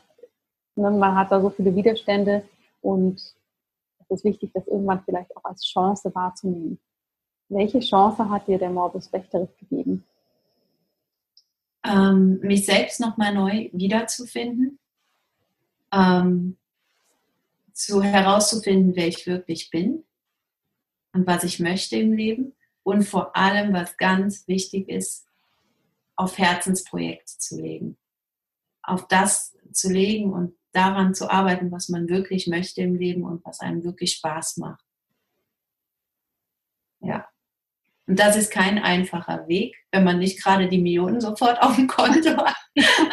ne, man hat da so viele Widerstände und es ist wichtig, das irgendwann vielleicht auch als Chance wahrzunehmen. Welche Chance hat dir der Morbus Bechterew gegeben? ähm, mich selbst nochmal neu wiederzufinden, ähm, zu herauszufinden, wer ich wirklich bin und was ich möchte im Leben und vor allem, was ganz wichtig ist, auf Herzensprojekte zu legen. Auf das zu legen und daran zu arbeiten, was man wirklich möchte im Leben und was einem wirklich Spaß macht. Ja. Und das ist kein einfacher Weg, wenn man nicht gerade die Millionen sofort auf dem Konto hat.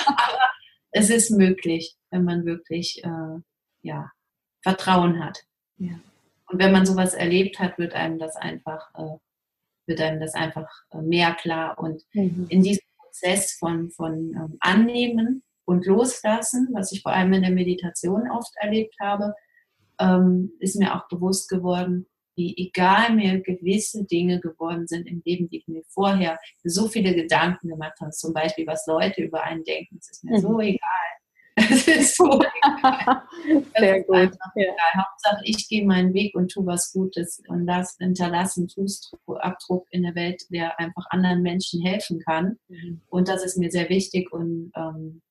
Aber es ist möglich, wenn man wirklich äh, ja, Vertrauen hat. Ja. Und wenn man sowas erlebt hat, wird einem das einfach, äh, wird einem das einfach äh, mehr klar. Und mhm. in diesem Prozess von, von ähm, Annehmen und Loslassen, was ich vor allem in der Meditation oft erlebt habe, ähm, ist mir auch bewusst geworden, wie egal mir gewisse Dinge geworden sind im Leben, die ich mir vorher so viele Gedanken gemacht habe, zum Beispiel, was Leute über einen denken, es ist mir mhm. so egal. Es ist so. Sehr gut. Ja. Hauptsache, ich gehe meinen Weg und tue was Gutes und lass, hinterlasse einen Fußabdruck in der Welt, der einfach anderen Menschen helfen kann. Mhm. Und das ist mir sehr wichtig und, ähm,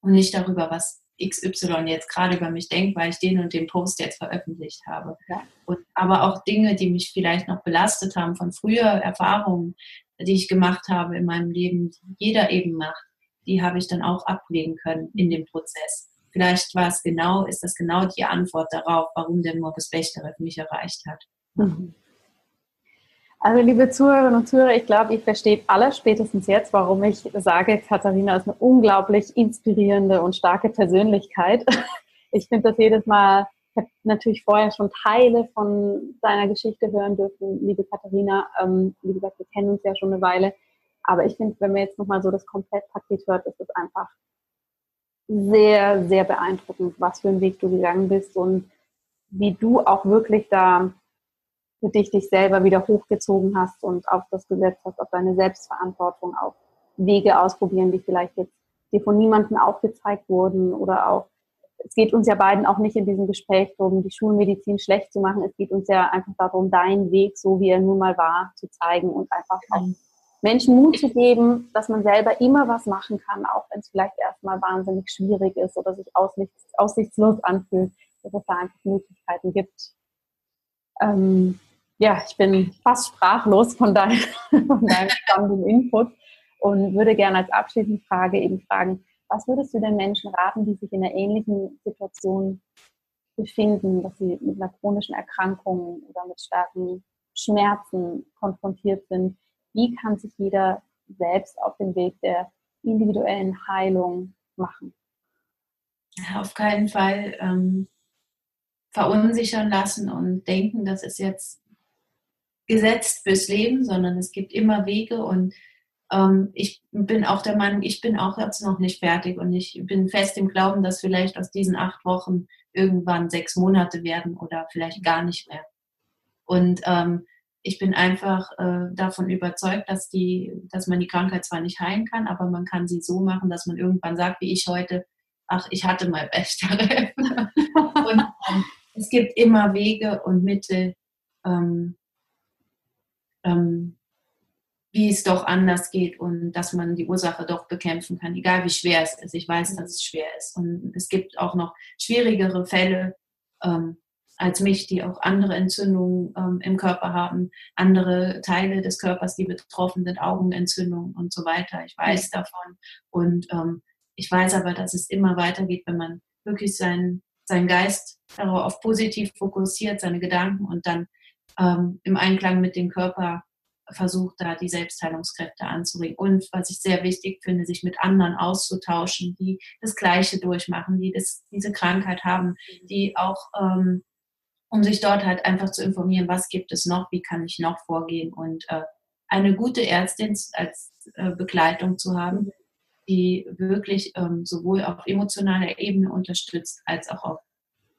und nicht darüber, was XY jetzt gerade über mich denkt, weil ich den und den Post jetzt veröffentlicht habe. Ja. Und, aber auch Dinge, die mich vielleicht noch belastet haben von früher Erfahrungen, die ich gemacht habe in meinem Leben, die jeder eben macht, die habe ich dann auch ablegen können in dem Prozess. Vielleicht war es genau, ist das genau die Antwort darauf, warum der Morbus Bechterew mich erreicht hat. Mhm. Also liebe Zuhörerinnen und Zuhörer, ich glaube, ihr versteht alle spätestens jetzt, warum ich sage, Katharina ist eine unglaublich inspirierende und starke Persönlichkeit. Ich finde das jedes Mal, ich habe natürlich vorher schon Teile von deiner Geschichte hören dürfen, liebe Katharina. Ähm, wie gesagt, wir kennen uns ja schon eine Weile. Aber ich finde, wenn man jetzt nochmal so das Komplettpaket hört, ist es einfach sehr, sehr beeindruckend, was für einen Weg du gegangen bist und wie du auch wirklich da für dich dich selber wieder hochgezogen hast und auf das gesetzt hast, auf deine Selbstverantwortung, auf Wege ausprobieren, die vielleicht jetzt dir von niemandem aufgezeigt wurden oder auch, es geht uns ja beiden auch nicht in diesem Gespräch darum, die Schulmedizin schlecht zu machen. Es geht uns ja einfach darum, deinen Weg, so wie er nun mal war, zu zeigen und einfach auch Menschen Mut zu geben, dass man selber immer was machen kann, auch wenn es vielleicht erstmal wahnsinnig schwierig ist oder sich aussichts, aussichtslos anfühlt, dass es da einfach Möglichkeiten gibt. Ähm, ja, ich bin fast sprachlos von, dein, von deinem spannenden Input und würde gerne als abschließende Frage eben fragen, was würdest du den Menschen raten, die sich in einer ähnlichen Situation befinden, dass sie mit einer chronischen Erkrankung oder mit starken Schmerzen konfrontiert sind? Wie kann sich jeder selbst auf den Weg der individuellen Heilung machen? Auf keinen Fall ähm, verunsichern lassen und denken, das ist jetzt gesetzt fürs Leben, sondern es gibt immer Wege und ähm, ich bin auch der Meinung, ich bin auch jetzt noch nicht fertig und ich bin fest im Glauben, dass vielleicht aus diesen acht Wochen irgendwann sechs Monate werden oder vielleicht gar nicht mehr. Und ähm, ich bin einfach äh, davon überzeugt, dass, die, dass man die Krankheit zwar nicht heilen kann, aber man kann sie so machen, dass man irgendwann sagt, wie ich heute, ach, ich hatte mal Bechterew. und ähm, es gibt immer Wege und Mittel, ähm, ähm, wie es doch anders geht und dass man die Ursache doch bekämpfen kann, egal wie schwer es ist. Ich weiß, dass es schwer ist. Und es gibt auch noch schwierigere Fälle ähm, als mich, die auch andere Entzündungen ähm, im Körper haben, andere Teile des Körpers, die betroffen sind, Augenentzündungen und so weiter. Ich weiß davon. Und ähm, ich weiß aber, dass es immer weitergeht, wenn man wirklich seinen, seinen Geist darauf positiv fokussiert, seine Gedanken und dann ähm, im Einklang mit dem Körper versucht, da die Selbstheilungskräfte anzuregen. Und was ich sehr wichtig finde, sich mit anderen auszutauschen, die das Gleiche durchmachen, die das, diese Krankheit haben, die auch, ähm, um sich dort halt einfach zu informieren, was gibt es noch, wie kann ich noch vorgehen und äh, eine gute Ärztin als äh, Begleitung zu haben, die wirklich ähm, sowohl auf emotionaler Ebene unterstützt, als auch auf,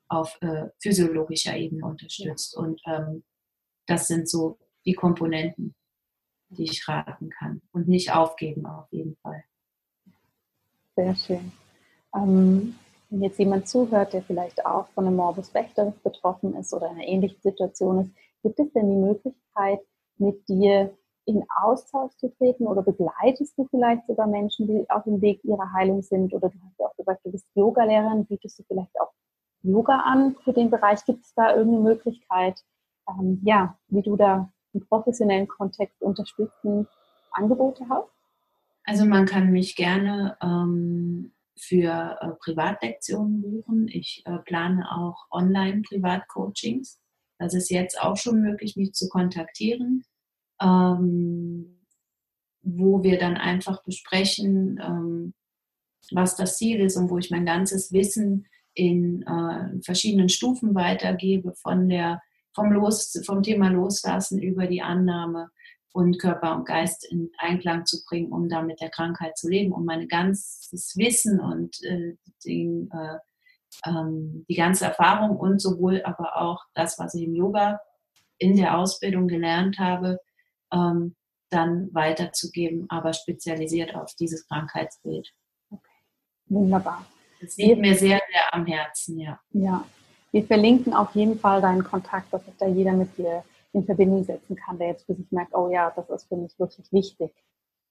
auf äh, physiologischer Ebene unterstützt. Und ähm, das sind so die Komponenten, die ich raten kann. Und nicht aufgeben auf jeden Fall. Sehr schön. Ähm, wenn jetzt jemand zuhört, der vielleicht auch von einem Morbus Bechterew betroffen ist oder in einer ähnlichen Situation ist, gibt es denn die Möglichkeit, mit dir in Austausch zu treten oder begleitest du vielleicht sogar Menschen, die auf dem Weg ihrer Heilung sind? Oder du hast ja auch gesagt, du bist Yogalehrerin, bietest du vielleicht auch Yoga an für den Bereich? Gibt es da irgendeine Möglichkeit, ähm, ja, wie du da im professionellen Kontext unterstützend Angebote hast? Also man kann mich gerne ähm, für äh, Privatlektionen buchen. Ich äh, plane auch Online-Privatcoachings. Das ist jetzt auch schon möglich, mich zu kontaktieren, ähm, wo wir dann einfach besprechen, ähm, was das Ziel ist und wo ich mein ganzes Wissen in äh, verschiedenen Stufen weitergebe, von der vom, Los, vom Thema Loslassen über die Annahme und Körper und Geist in Einklang zu bringen, um da mit der Krankheit zu leben, um mein ganzes Wissen und äh, den, äh, ähm, die ganze Erfahrung und sowohl aber auch das, was ich im Yoga in der Ausbildung gelernt habe, ähm, dann weiterzugeben, aber spezialisiert auf dieses Krankheitsbild. Okay. Wunderbar. Das liegt mir sehr, sehr am Herzen, ja. Ja, wir verlinken auf jeden Fall deinen Kontakt, dass sich da jeder mit dir in Verbindung setzen kann, der jetzt für sich merkt, oh ja, das ist für mich wirklich wichtig.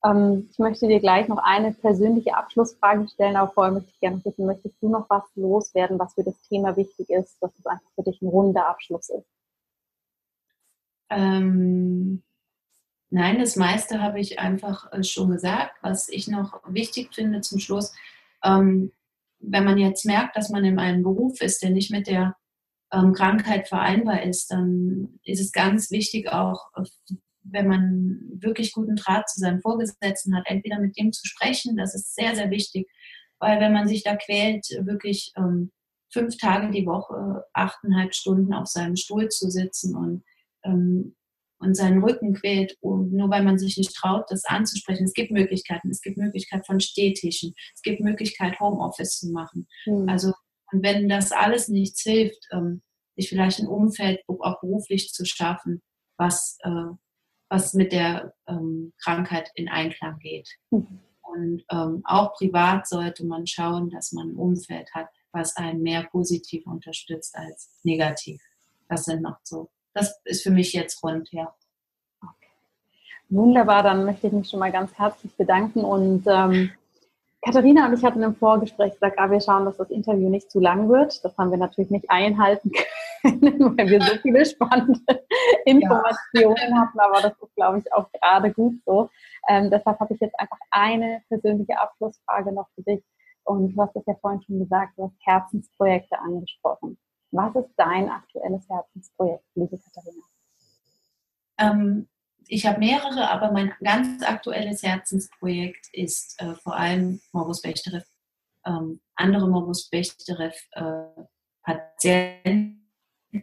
Ähm, ich möchte dir gleich noch eine persönliche Abschlussfrage stellen, aber vorher möchte ich gerne wissen, möchtest du noch was loswerden, was für das Thema wichtig ist, dass es einfach für dich ein runder Abschluss ist? Ähm, nein, das meiste habe ich einfach äh, schon gesagt. Was ich noch wichtig finde zum Schluss, ähm, wenn man jetzt merkt, dass man in einem Beruf ist, der nicht mit der ähm, Krankheit vereinbar ist, dann ist es ganz wichtig auch, wenn man wirklich guten Draht zu seinem Vorgesetzten hat, entweder mit dem zu sprechen, das ist sehr, sehr wichtig, weil wenn man sich da quält, wirklich ähm, fünf Tage die Woche, achteinhalb Stunden auf seinem Stuhl zu sitzen und ähm, und seinen Rücken quält, nur weil man sich nicht traut, das anzusprechen. Es gibt Möglichkeiten. Es gibt Möglichkeit von Stehtischen. Es gibt Möglichkeit, Homeoffice zu machen. Mhm. Also, und wenn das alles nichts hilft, ähm, sich vielleicht ein Umfeld auch beruflich zu schaffen, was, äh, was mit der ähm, Krankheit in Einklang geht. Mhm. Und ähm, auch privat sollte man schauen, dass man ein Umfeld hat, was einen mehr positiv unterstützt als negativ. Das sind noch so das ist für mich jetzt rund, ja. Wunderbar, dann möchte ich mich schon mal ganz herzlich bedanken und ähm, Katharina und ich hatten im Vorgespräch gesagt, ah, wir schauen, dass das Interview nicht zu lang wird. Das haben wir natürlich nicht einhalten können, weil wir so viele spannende Informationen ja. hatten, aber das ist, glaube ich, auch gerade gut so. Ähm, deshalb habe ich jetzt einfach eine persönliche Abschlussfrage noch für dich. Und du hast es ja vorhin schon gesagt, du hast Herzensprojekte angesprochen. Was ist dein aktuelles Herzensprojekt, liebe Katharina? Ähm, ich habe mehrere, aber mein ganz aktuelles Herzensprojekt ist äh, vor allem Morbus Bechterew. Ähm, andere Morbus Bechterew äh, Patienten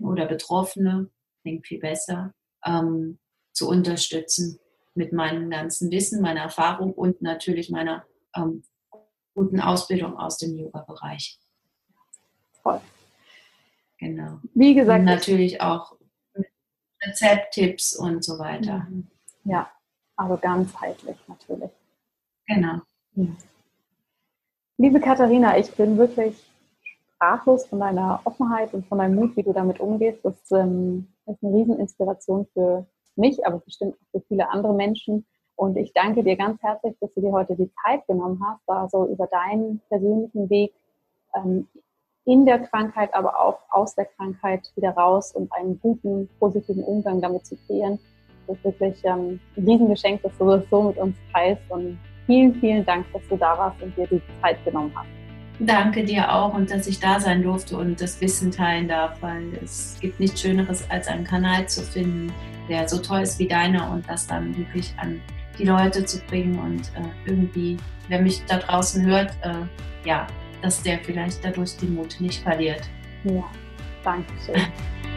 oder Betroffene, klingt viel besser, ähm, zu unterstützen mit meinem ganzen Wissen, meiner Erfahrung und natürlich meiner ähm, guten Ausbildung aus dem Yoga-Bereich. Toll. Genau. Wie gesagt. Und natürlich auch Rezepttipps und so weiter. Mhm. Ja, also ganzheitlich natürlich. Genau. Liebe Katharina, ich bin wirklich sprachlos von deiner Offenheit und von deinem Mut, wie du damit umgehst. Das ähm, ist eine Rieseninspiration für mich, aber bestimmt auch für viele andere Menschen. Und ich danke dir ganz herzlich, dass du dir heute die Zeit genommen hast, da so über deinen persönlichen Weg ähm, in der Krankheit, aber auch aus der Krankheit wieder raus und einen guten, positiven Umgang damit zu kreieren. Das ist wirklich ähm, ein Riesengeschenk, dass du das so mit uns teilst. Und vielen, vielen Dank, dass du da warst und dir die Zeit genommen hast. Danke dir auch und dass ich da sein durfte und das Wissen teilen darf, weil es gibt nichts Schöneres, als einen Kanal zu finden, der so toll ist wie deiner und das dann wirklich an die Leute zu bringen und äh, irgendwie, wer mich da draußen hört, äh, ja, dass der vielleicht dadurch den Mut nicht verliert. Ja, danke schön.